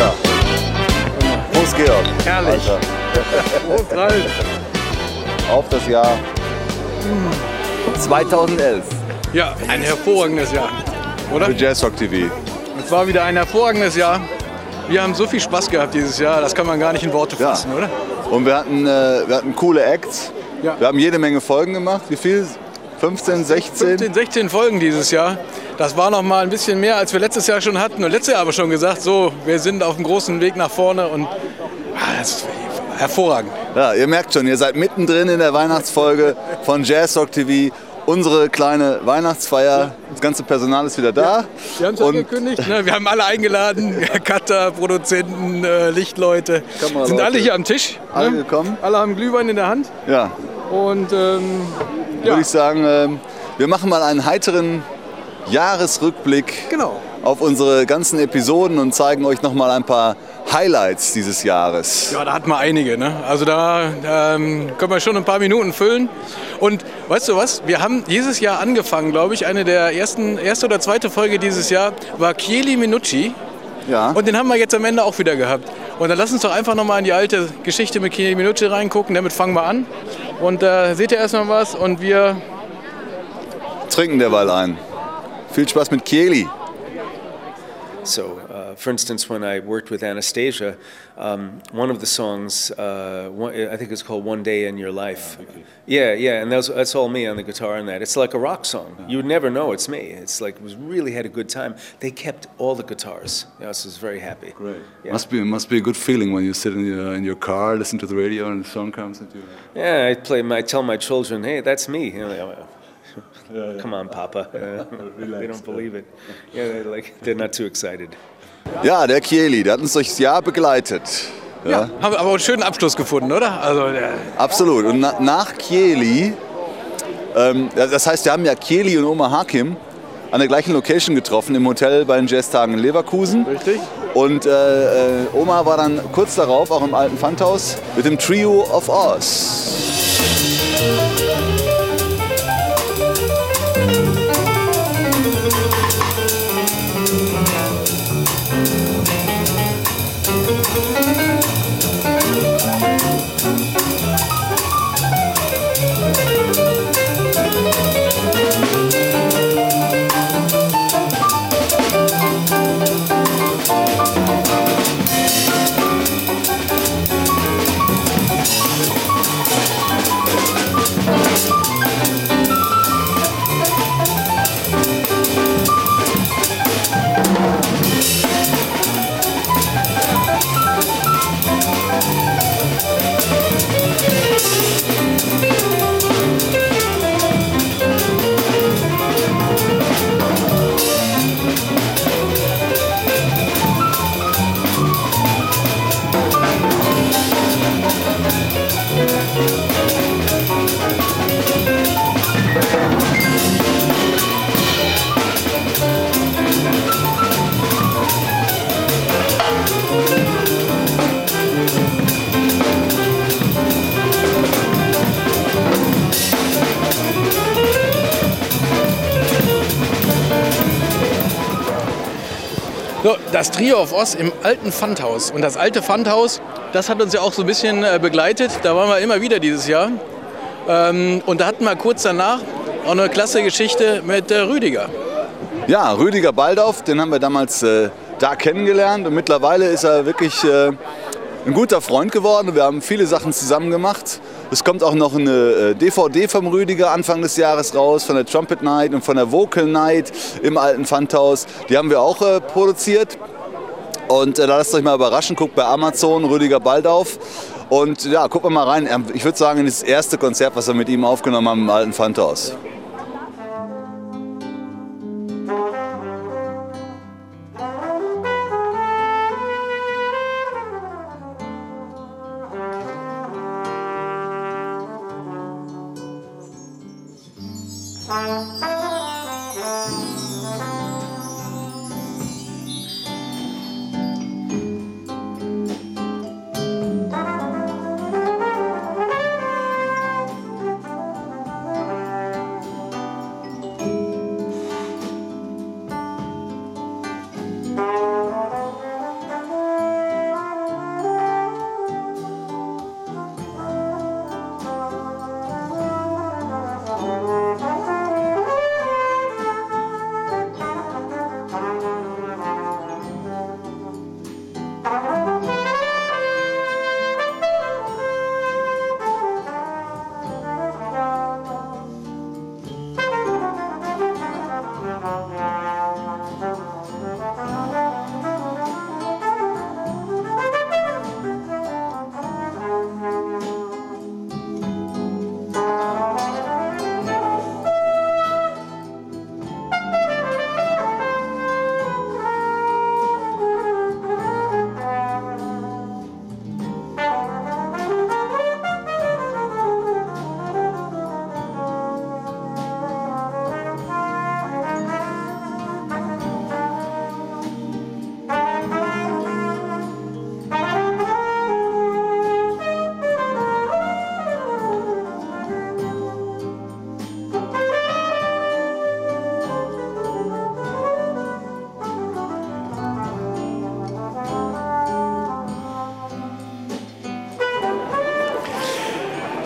Ja. Prost, Georg. Herrlich. Alter. Auf das Jahr 2011 Ja, ein hervorragendes Jahr, oder? für Jazz Rock TV. Es war wieder ein hervorragendes Jahr. Wir haben so viel Spaß gehabt dieses Jahr, das kann man gar nicht in Worte Ja. fassen, oder? Und wir hatten, äh, wir hatten coole Acts. Ja. Wir haben jede Menge Folgen gemacht. Wie viel? 15, 16? 15, 16 Folgen dieses Jahr. Das war noch mal ein bisschen mehr, als wir letztes Jahr schon hatten. Und letztes Jahr aber schon gesagt, so, wir sind auf dem großen Weg nach vorne und ah, das ist hervorragend. Ja, ihr merkt schon, ihr seid mittendrin in der Weihnachtsfolge von Jazz Rock TV. Unsere kleine Weihnachtsfeier. Das ganze Personal ist wieder da. Wir haben es angekündigt, ne? wir haben alle eingeladen, Cutter, Produzenten, äh, Lichtleute, Kameraleute. sind alle hier am Tisch. Alle ne? gekommen? Alle haben Glühwein in der Hand ja, und ähm, ja, würde ich sagen, ähm, wir machen mal einen heiteren Jahresrückblick genau. auf unsere ganzen Episoden und zeigen euch noch mal ein paar Highlights dieses Jahres. Ja, da hat man einige. Ne? Also da ähm, können wir schon ein paar Minuten füllen. Und weißt du was? Wir haben dieses Jahr angefangen, glaube ich. Eine der ersten, erste oder zweite Folge dieses Jahr war Chieli Minucci. Ja. Und den haben wir jetzt am Ende auch wieder gehabt. Und dann lass uns doch einfach nochmal in die alte Geschichte mit Chieli Minucci reingucken. Damit fangen wir an. Und da seht ihr erstmal was. Und wir Trinken derweil ein. Viel Spaß mit Kieli. So, uh, for instance, when I worked with Anastasia, um, one of the songs, uh, one, I think it's called "One Day in Your Life." Yeah, yeah, and that's that's all me on the guitar and that. It's like a rock song. You would never know it's me. It's like was really had a good time. They kept all the guitars. Yeah, I was very happy. Great. Yeah. Must be must be a good feeling when you sit in your in your car, listen to the radio, and the song comes into. Yeah, I play. My, I tell my children, "Hey, that's me." You know, they go, Come on, Papa. they don't believe it. Yeah, they're like they're not too excited. Ja, der Kieli, der hat uns durchs Jahr begleitet. Ja, haben aber einen schönen Abschluss gefunden, oder? Also, der, absolut. Und na, nach Kieli, ähm, das heißt, wir haben ja Kieli und Oma Hakim an der gleichen Location getroffen, im Hotel bei den Jazztagen in Leverkusen. richtig? Und äh, äh, Oma war dann kurz darauf auch im alten Pfandhaus mit dem Trio of Oz. Das Trio of Oz im alten Pfandhaus. Und das alte Pfandhaus, das hat uns ja auch so ein bisschen äh, begleitet. Da waren wir immer wieder dieses Jahr. Ähm, und da hatten wir kurz danach auch eine klasse Geschichte mit äh, Rüdiger. Ja, Rüdiger Baldauf, den haben wir damals äh, da kennengelernt und mittlerweile ist er wirklich ein guter Freund geworden. Wir haben viele Sachen zusammen gemacht. Es kommt auch noch eine äh, DVD vom Rüdiger Anfang des Jahres raus, von der Trumpet Night und von der Vocal Night im alten Pfandhaus. Die haben wir auch äh, produziert. Und äh, lasst euch mal überraschen, guckt bei Amazon Rüdiger Baldauf. Und ja, wir mal rein. Ähm, Ich würde sagen, das erste Konzert, was wir mit ihm aufgenommen haben im alten Pfandhaus.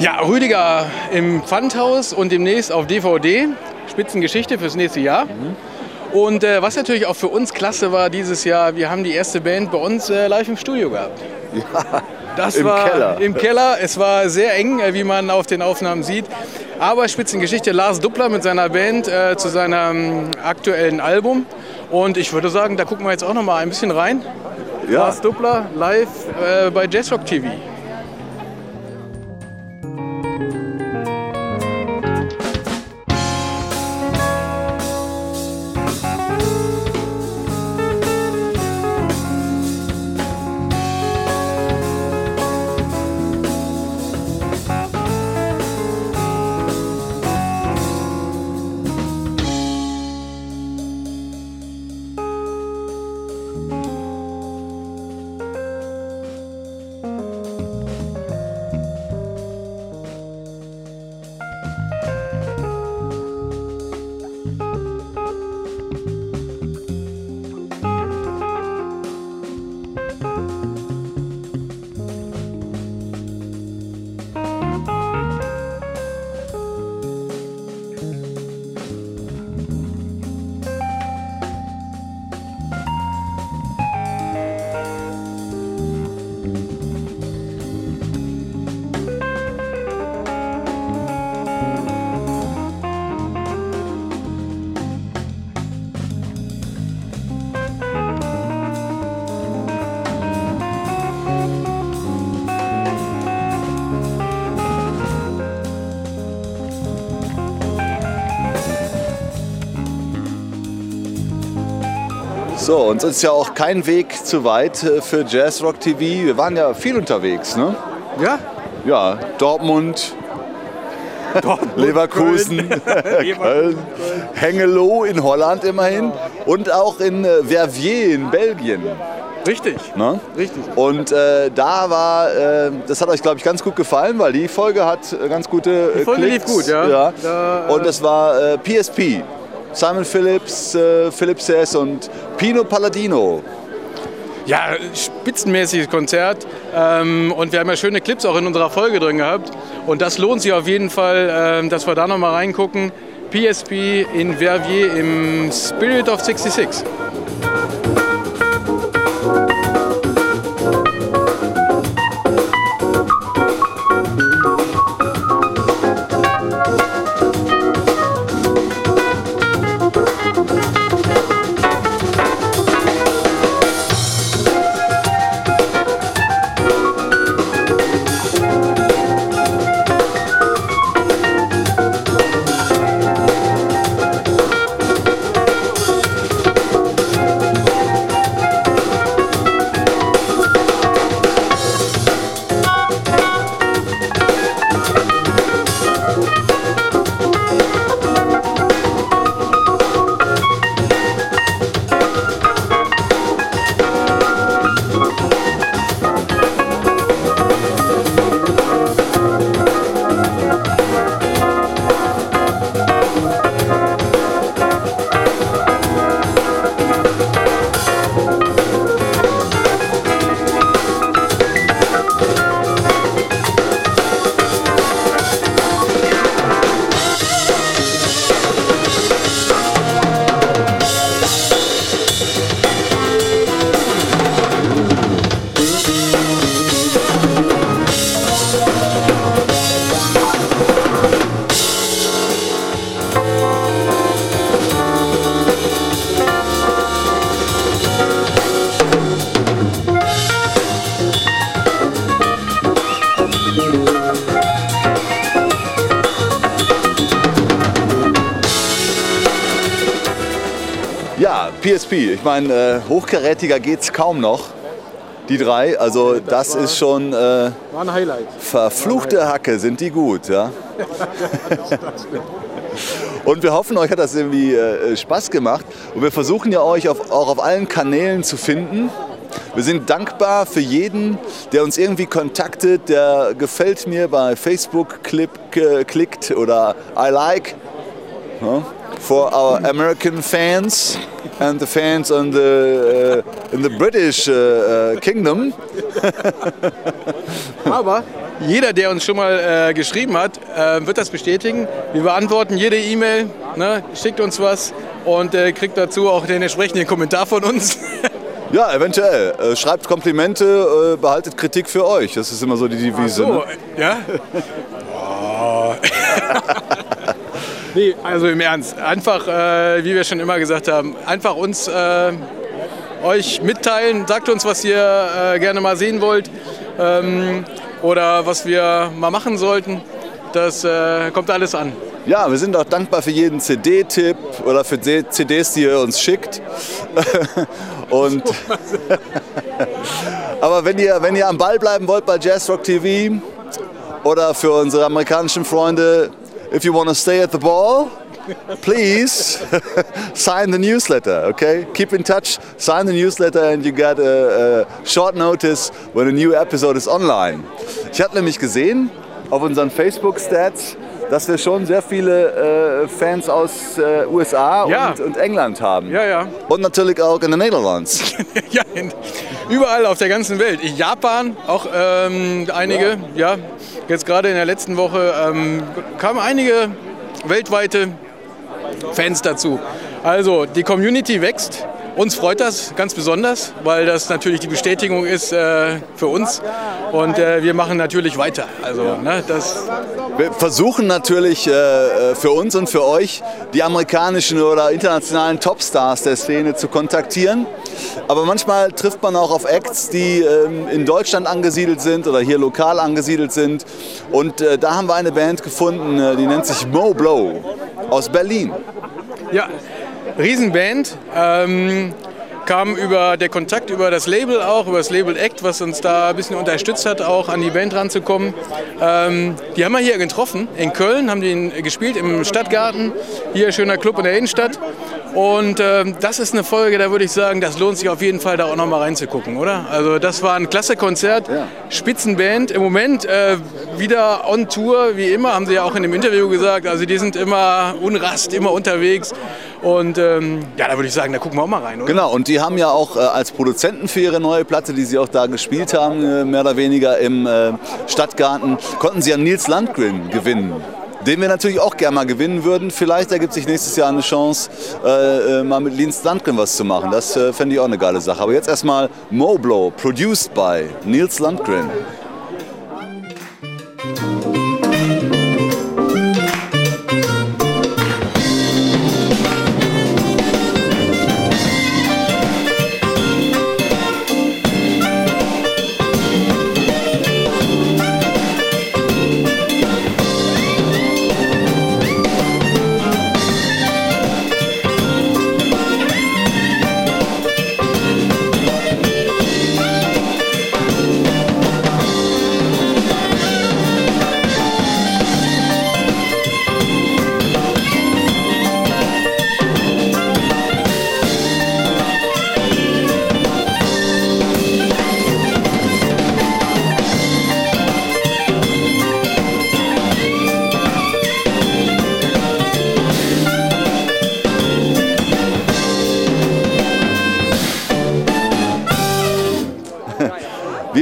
Ja, Rüdiger im Pfandhaus und demnächst auf DVD. Spitzengeschichte fürs nächste Jahr. Und äh, was natürlich auch für uns klasse war dieses Jahr, wir haben die erste Band bei uns äh, live im Studio gehabt. Ja, Das im war Keller. im Keller. Es war sehr eng, äh, wie man auf den Aufnahmen sieht. Aber Spitzengeschichte Lars Duppler mit seiner Band äh, zu seinem aktuellen Album. Und ich würde sagen, da gucken wir jetzt auch noch mal ein bisschen rein. Ja. Lars Duppler live äh, bei Jazzrock TV. So, uns ist ja auch kein Weg zu weit äh, für Jazzrock TV. Wir waren ja viel unterwegs, ne? Ja, Ja, Dortmund, Leverkusen, Köln, Hengelo in Holland immerhin und auch in äh, Verviers in Belgien. richtig. Ne? Richtig. Und äh, da war, äh, das hat euch glaube ich ganz gut gefallen, weil die Folge hat äh, ganz gute äh, Die Folge lief Klicks. gut, ja. Da, äh, Und das war PSP. Simon Phillips, äh, Philip Sess und Pino Palladino. Ja, spitzenmäßiges Konzert. Ähm, und wir haben ja schöne Clips auch in unserer Folge drin gehabt. Und das lohnt sich auf jeden Fall, ähm, dass wir da nochmal reingucken. PSP in Verviers im Spirit of 66. PSP. Ich meine, äh, hochkarätiger geht's kaum noch. Die drei, also das ist schon äh, War ein Highlight. verfluchte Hacke, sind die gut, ja. Und wir hoffen, euch hat das irgendwie äh, Spaß gemacht. Und wir versuchen ja euch auf, auch auf allen Kanälen zu finden. Wir sind dankbar für jeden, der uns irgendwie kontaktet, der gefällt mir bei Facebook clip, äh, klickt oder I like. Ja, for our American fans and the fans on the, uh, in the British uh, uh, Kingdom. Aber jeder, der uns schon mal äh, geschrieben hat, äh, wird das bestätigen. Wir beantworten jede E-Mail, ne? schickt uns was und äh, kriegt dazu auch den entsprechenden Kommentar von uns. Ja, eventuell. Äh, schreibt Komplimente, äh, behaltet Kritik für euch. Das ist immer so die Devise. So, Ne? ja? Oh. Nee, also im Ernst. Einfach, äh, wie wir schon immer gesagt haben, einfach uns äh, euch mitteilen. Sagt uns, was ihr äh, gerne mal sehen wollt ähm, oder was wir mal machen sollten. Das äh, kommt alles an. Ja, wir sind auch dankbar für jeden CD-Tipp oder für CDs, die ihr uns schickt. Und Aber wenn ihr, wenn ihr am Ball bleiben wollt bei Jazz Rock TV oder für unsere amerikanischen Freunde, if you want to stay at the ball, please sign the newsletter, okay? Keep in touch, sign the newsletter and you get a, a short notice when a new episode is online. Ich hatte nämlich gesehen auf unseren Facebook-Stats, dass wir schon sehr viele äh, Fans aus äh, USA Ja. und, und England haben. Ja, ja. Und natürlich auch in den Niederlanden. ja, in, überall auf der ganzen Welt. In Japan auch ähm, einige. Ja. Jetzt gerade in der letzten Woche ähm, kamen einige weltweite Fans dazu. Also die Community wächst. Uns freut das ganz besonders, weil das natürlich die Bestätigung ist äh, für uns. Und äh, wir machen natürlich weiter. Also ne, das Wir versuchen natürlich äh, für uns und für euch die amerikanischen oder internationalen Topstars der Szene zu kontaktieren. Aber manchmal trifft man auch auf Acts, die ähm, in Deutschland angesiedelt sind oder hier lokal angesiedelt sind. Und äh, da haben wir eine Band gefunden, äh, die nennt sich Mo Blow aus Berlin. Ja, Riesenband. Ähm, kam über der Kontakt über das Label auch, über das Label Act, was uns da ein bisschen unterstützt hat, auch an die Band ranzukommen. Ähm, die haben wir hier getroffen, in Köln, haben die gespielt im Stadtgarten. Hier schöner Club in der Innenstadt. Und ähm, das ist eine Folge, da würde ich sagen, das lohnt sich auf jeden Fall, da auch noch mal reinzugucken, oder? Also das war ein klasse Konzert, Ja. Spitzenband. Im Moment äh, wieder on Tour, wie immer, haben sie ja auch in dem Interview gesagt. Also die sind immer unrast, immer unterwegs. Und ähm, ja, da würde ich sagen, da gucken wir auch mal rein, oder? Genau, und die haben ja auch äh, als Produzenten für ihre neue Platte, die sie auch da gespielt haben, äh, mehr oder weniger im äh, Stadtgarten, konnten sie an Nils Landgren gewinnen. Den wir natürlich auch gerne mal gewinnen würden. Vielleicht ergibt sich nächstes Jahr eine Chance, äh, äh, mal mit Nils Landgren was zu machen. Das äh, fände ich auch eine geile Sache. Aber jetzt erstmal Moblow, produced by Nils Landgren.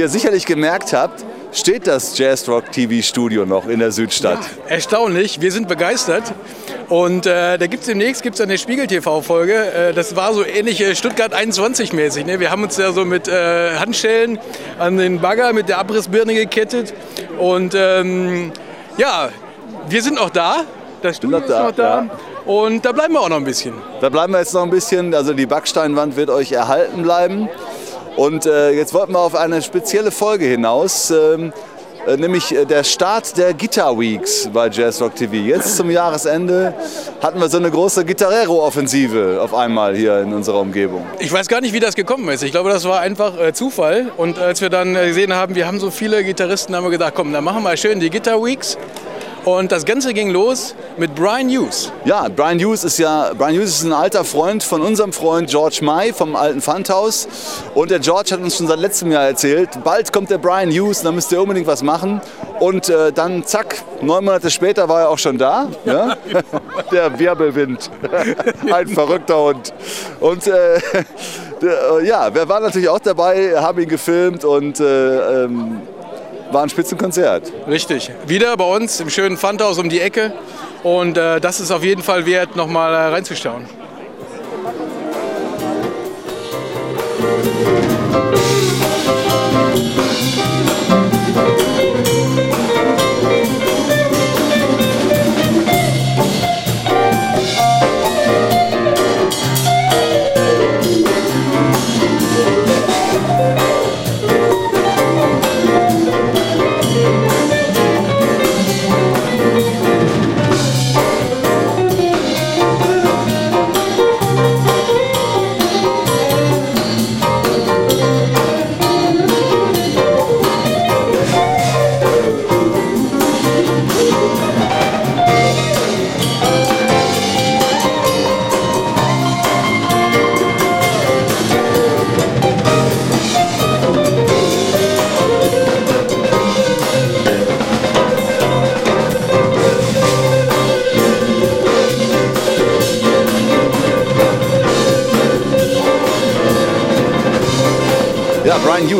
Ihr sicherlich gemerkt habt, steht das Jazz Rock TV Studio noch in der Südstadt. Erstaunlich, wir sind begeistert. Und äh, da gibt es demnächst gibt's eine Spiegel-TV-Folge. Äh, das war so ähnlich äh, Stuttgart 21-mäßig. Ne? Wir haben uns ja so mit äh, Handschellen an den Bagger mit der Abrissbirne gekettet. Und ähm, ja, wir sind noch da. Das Studio ist da, noch da. ja. Und da bleiben wir auch noch ein bisschen. Da bleiben wir jetzt noch ein bisschen, also die Backsteinwand wird euch erhalten bleiben. Und äh, jetzt wollten wir auf eine spezielle Folge hinaus, ähm, äh, nämlich äh, der Start der Guitar Weeks bei Jazz Rock TV. Jetzt zum Jahresende hatten wir so eine große Gitarrero-Offensive auf einmal hier in unserer Umgebung. Ich weiß gar nicht, wie das gekommen ist. Ich glaube, das war einfach äh, Zufall. Und als wir dann äh, gesehen haben, wir haben so viele Gitarristen, haben wir gedacht, komm, dann machen wir schön die Guitar Weeks. Und das Ganze ging los mit Brian Hughes. Ja, Brian Hughes ist ja Brian Hughes ist ein alter Freund von unserem Freund George May vom alten Pfandhaus. Und der George hat uns schon seit letztem Jahr erzählt, bald kommt der Brian Hughes, da müsst ihr unbedingt was machen. Und äh, dann zack, neun Monate später war er auch schon da. Ja? der Wirbelwind, ein verrückter Hund. Und äh, äh, ja, wir waren natürlich auch dabei, haben ihn gefilmt und äh, ähm, war ein Spitzenkonzert. Richtig. Wieder bei uns im schönen Pfandhaus um die Ecke. Und äh, das ist auf jeden Fall wert, nochmal äh, reinzuschauen.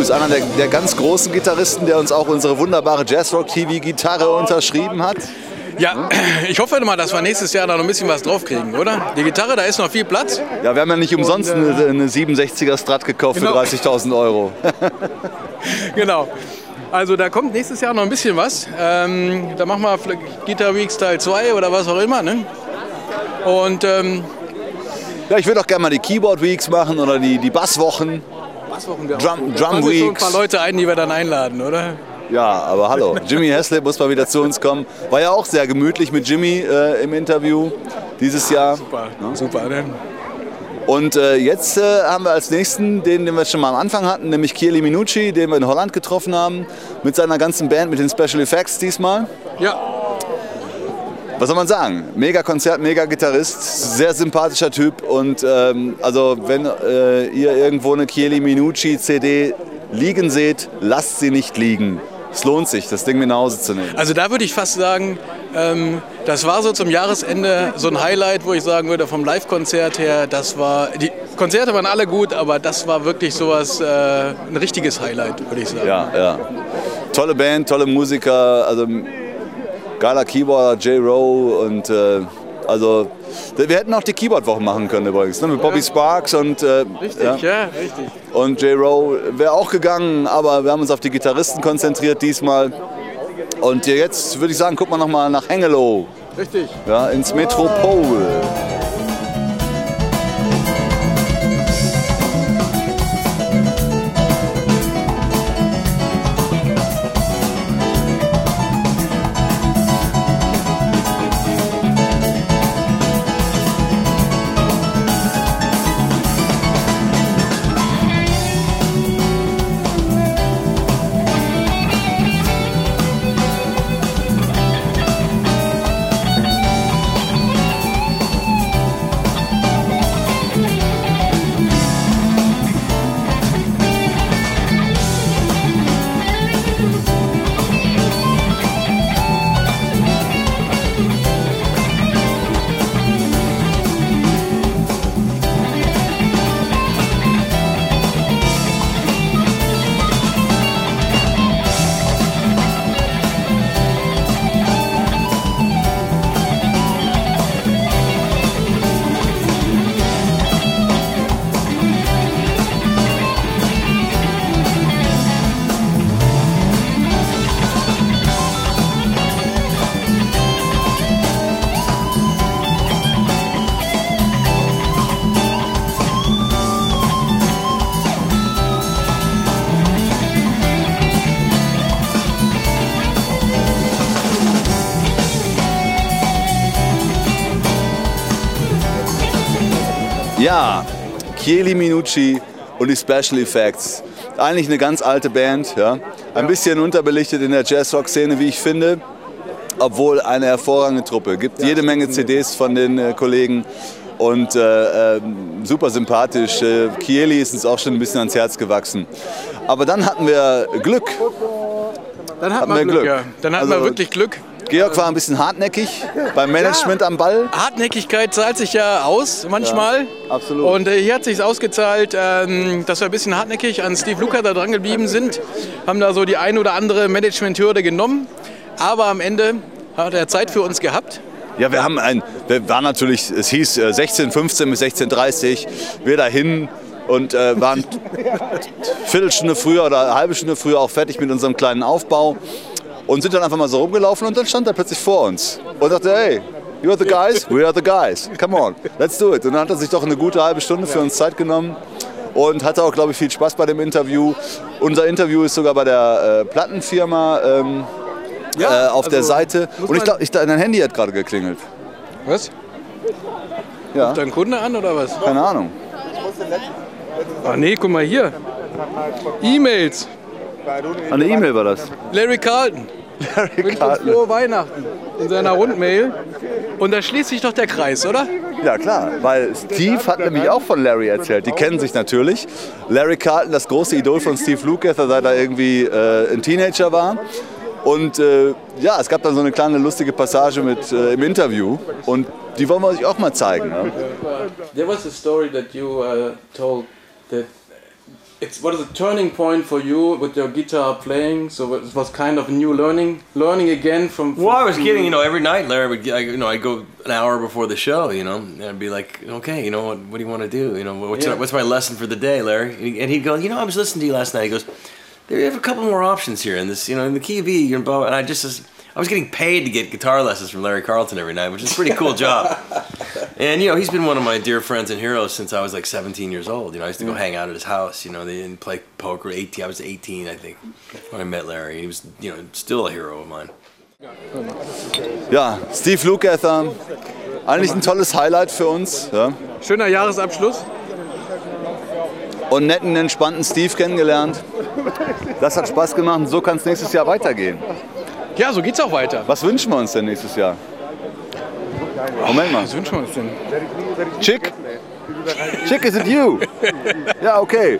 Hughes, einer der, der ganz großen Gitarristen, der uns auch unsere wunderbare Jazzrock-TV-Gitarre unterschrieben hat. Ja, ich hoffe mal, dass wir nächstes Jahr da noch ein bisschen was draufkriegen, oder? Die Gitarre, da ist noch viel Platz. Ja, wir haben ja nicht umsonst äh, eine, eine 67er Strat gekauft Genau. für 30.000 Euro. Genau. Also da kommt nächstes Jahr noch ein bisschen was. Ähm, da machen wir Guitar Weeks Teil 2 oder was auch immer. Ne? Und ähm, Ja, ich würde auch gerne mal die Keyboard Weeks machen oder die, die Basswochen. Basswochen wir Drum-. Drum so ein Weeks. paar Leute ein, die wir dann einladen, oder? Ja, aber hallo, Jimmy Haslip muss mal wieder zu uns kommen. War ja auch sehr gemütlich mit Jimmy äh, im Interview dieses Jahr. Super, super. Ne? Und äh, jetzt äh, haben wir als nächsten den, den wir schon mal am Anfang hatten, nämlich Kieli Minucci, den wir in Holland getroffen haben, mit seiner ganzen Band, mit den Special Effects diesmal. Ja, Was soll man sagen? Mega Konzert, mega Gitarrist, sehr sympathischer Typ. Und ähm, also wenn äh, ihr irgendwo eine Chieli Minucci CD liegen seht, lasst sie nicht liegen. Es lohnt sich, das Ding mit nach Hause zu nehmen. also da würde ich fast sagen, ähm, das war so zum Jahresende so ein Highlight, wo ich sagen würde, vom Live-Konzert her, das war, die Konzerte waren alle gut, aber das war wirklich sowas, äh, ein richtiges Highlight, würde ich sagen. Ja, ja. Tolle Band, tolle Musiker, also geiler Keyboarder, Jay Rowe und äh, also wir hätten auch die Keyboard-Wochen machen können übrigens, ne? mit Bobby Sparks und äh, Richtig, ja. ja, richtig. Und J. Rowe wäre auch gegangen, aber wir haben uns auf die Gitarristen konzentriert diesmal. Und jetzt würde ich sagen, guck mal noch mal nach Hengelo, Richtig. ja, ins Metropol. Ja, Chieli Minucci und die Special Effects. Eigentlich eine ganz alte Band, ja. Ein bisschen unterbelichtet in der Jazzrock-Szene, wie ich finde. Obwohl eine hervorragende Truppe. Gibt jede Menge CDs von den äh, Kollegen und äh, äh, super sympathisch. Äh, Chieli ist uns auch schon ein bisschen ans Herz gewachsen. Aber dann hatten wir Glück. Dann hat Hatten man wir Glück, Glück. ja. Dann hat Also- man wirklich Glück. Georg war ein bisschen hartnäckig beim Management am Ball. Hartnäckigkeit zahlt sich ja aus manchmal. absolut. Und äh, hier hat sich ausgezahlt, ähm, dass wir ein bisschen hartnäckig an Steve Luca da dran geblieben sind. Haben da so die ein oder andere Management-Hürde genommen. Aber am Ende hat er Zeit für uns gehabt. Ja, wir haben ein, wir waren natürlich, es hieß äh, 16.15 bis 16.30 wir dahin und äh, waren Viertelstunde früher oder eine halbe Stunde früher auch fertig mit unserem kleinen Aufbau und sind dann einfach mal so rumgelaufen und dann stand er plötzlich vor uns und dachte, hey, you are the guys, we are the guys, come on, let's do it. Und dann hat er sich doch eine gute halbe Stunde für uns Zeit genommen und hatte auch, glaube ich, viel Spaß bei dem Interview. Unser Interview ist sogar bei der äh, Plattenfirma ähm, äh, auf der also Seite muss und ich glaube, ich, dein Handy hat gerade geklingelt. Was? Ja, Dein Kunde an oder was? keine Ahnung. Ah nee, guck mal hier. E-Mails. Eine E-Mail war das. Larry Carlton. Wünscht uns frohe Weihnachten in seiner Rundmail. Und da schließt sich doch der Kreis, oder? Ja klar, weil Steve hat nämlich auch von Larry erzählt. Die kennen sich natürlich. Larry Carlton, das große Idol von Steve Lukather, seit er irgendwie äh, ein Teenager war. Und äh, ja, es gab dann so eine kleine lustige Passage mit äh, im Interview und die wollen wir euch auch mal zeigen. Ne? There was a story that you uh, told that it was a turning point for you with your guitar playing. So it was kind of new learning, learning again from. Well, I was getting, you know, every night Larry would, get, I, you know, I'd go an hour before the show, you know, and I'd be like, okay, you know, what, what do you want to do? You know, what's, Yeah. what's my lesson for the day, Larry? And he- And he'd go, you know, I was listening to you last night. He goes, there you have a couple more options here in this, you know, in the key of E, you know, and I just, was- I was getting paid to get guitar lessons from Larry Carlton every night, which is a pretty cool job. And you know, he's been one of my dear friends and heroes since I was like 17 years old. You know, I used to go hang out at his house. You know, they didn't play poker. 18, I was 18, I think, when I met Larry. He was, you know, still a hero of mine. Ja, Steve Lukather, eigentlich ein tolles Highlight für uns. Ja. Schöner Jahresabschluss. Und netten, entspannten Steve kennengelernt. Das hat Spaß gemacht und so kann es nächstes Jahr weitergehen. Ja, so geht's auch weiter. Was wünschen wir uns denn nächstes Jahr? Moment mal. Was wünschen wir uns denn? Chick? Chick, is it you? Yeah, okay.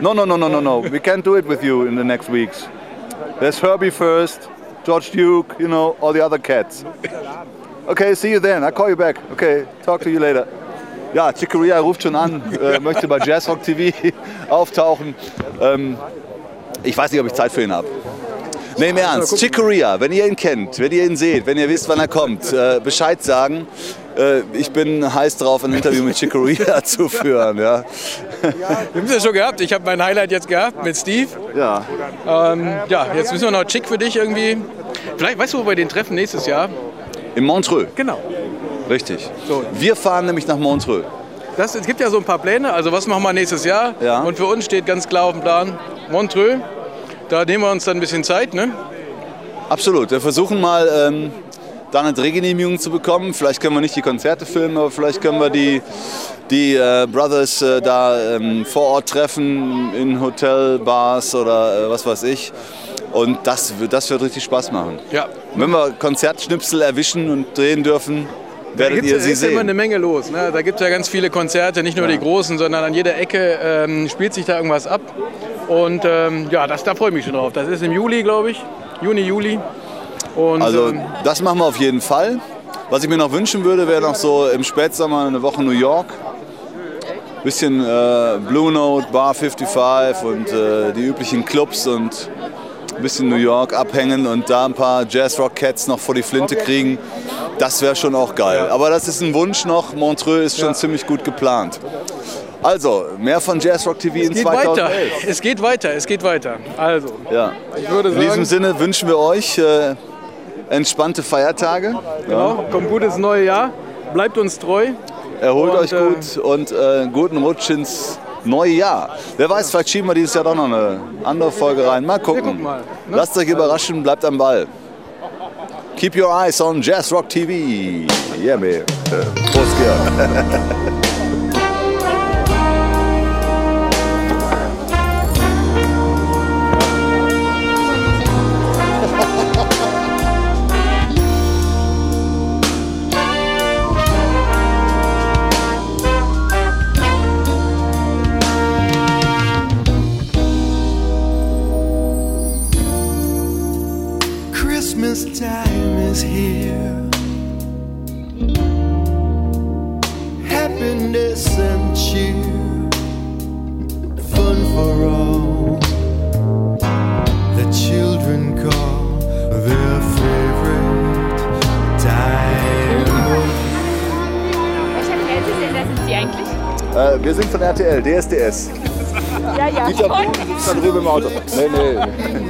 No, no, no, no, no, no. We can't do it with you in the next weeks. There's Herbie first, George Duke, you know, all the other cats. Okay, see you then. I'll call you back. Okay, talk to you later. Ja, Chicoria ruft schon an, äh, möchte bei Jazzrock TV auftauchen. Ähm, ich weiß nicht, ob ich Zeit für ihn habe. Nee, im Ernst. Chicoria, wenn ihr ihn kennt, wenn ihr ihn seht, wenn ihr wisst, wann er kommt, äh, Bescheid sagen. Äh, ich bin heiß drauf, ein Interview mit Chicoria zu führen. Ja. Wir haben es ja schon gehabt. Ich habe mein Highlight jetzt gehabt mit Steve. Ja. Ähm, ja, jetzt müssen wir noch Chick für dich irgendwie. Vielleicht, weißt du, wo wir den treffen nächstes Jahr? In Montreux, Genau. richtig. So. Wir fahren nämlich nach Montreux. Das, es gibt ja so ein paar Pläne. Also was machen wir nächstes Jahr? Ja. Und für uns steht ganz klar auf dem Plan Montreux. Da nehmen wir uns dann ein bisschen Zeit, ne? Absolut. Wir versuchen mal, ähm, da eine Drehgenehmigung zu bekommen. Vielleicht können wir nicht die Konzerte filmen, aber vielleicht können wir die, die äh, Brothers äh, da ähm, vor Ort treffen, in Hotelbars oder äh, was weiß ich. Und das, wird- das wird richtig Spaß machen. Ja. Und wenn wir Konzertschnipsel erwischen und drehen dürfen, Da werdet ihr da sie ist ja immer eine sehen. Menge los. Ne? Da gibt es ja ganz viele Konzerte, nicht nur die großen, sondern an jeder Ecke ähm, spielt sich da irgendwas ab. Und ähm, ja, das, da freue ich mich schon drauf. Das ist im Juli, glaube ich. Juni, Juli. Und, Also ähm, das machen wir auf jeden Fall. Was ich mir noch wünschen würde, wäre noch so im Spätsommer eine Woche New York. Bisschen äh, Blue Note, Bar 55 und äh, die üblichen Clubs und ein bisschen New York abhängen und da ein paar Jazz-Rock-Cats noch vor die Flinte kriegen. Das wäre schon auch geil. Aber das ist ein Wunsch noch. Montreux ist schon ziemlich gut geplant. Also, mehr von Jazzrock TV in geht weiter. 2011. Es geht weiter, es geht weiter. Also, Ja. In diesem Sinne wünschen wir euch äh, entspannte Feiertage. genau, kommt gut ins neue Jahr. Bleibt uns treu. Erholt Und, euch gut und äh, guten Rutsch ins neue Jahr. Wer weiß, vielleicht schieben wir dieses Jahr doch noch eine andere Folge rein. Mal gucken. gucken mal, ne? Lasst euch überraschen, bleibt am Ball. Keep your eyes on Jazz Rock TV. Yeah, man. Prost, Georg. RTL, DSDS. Ja, ja. Ich hab, da drüben im Auto. Nee, nee.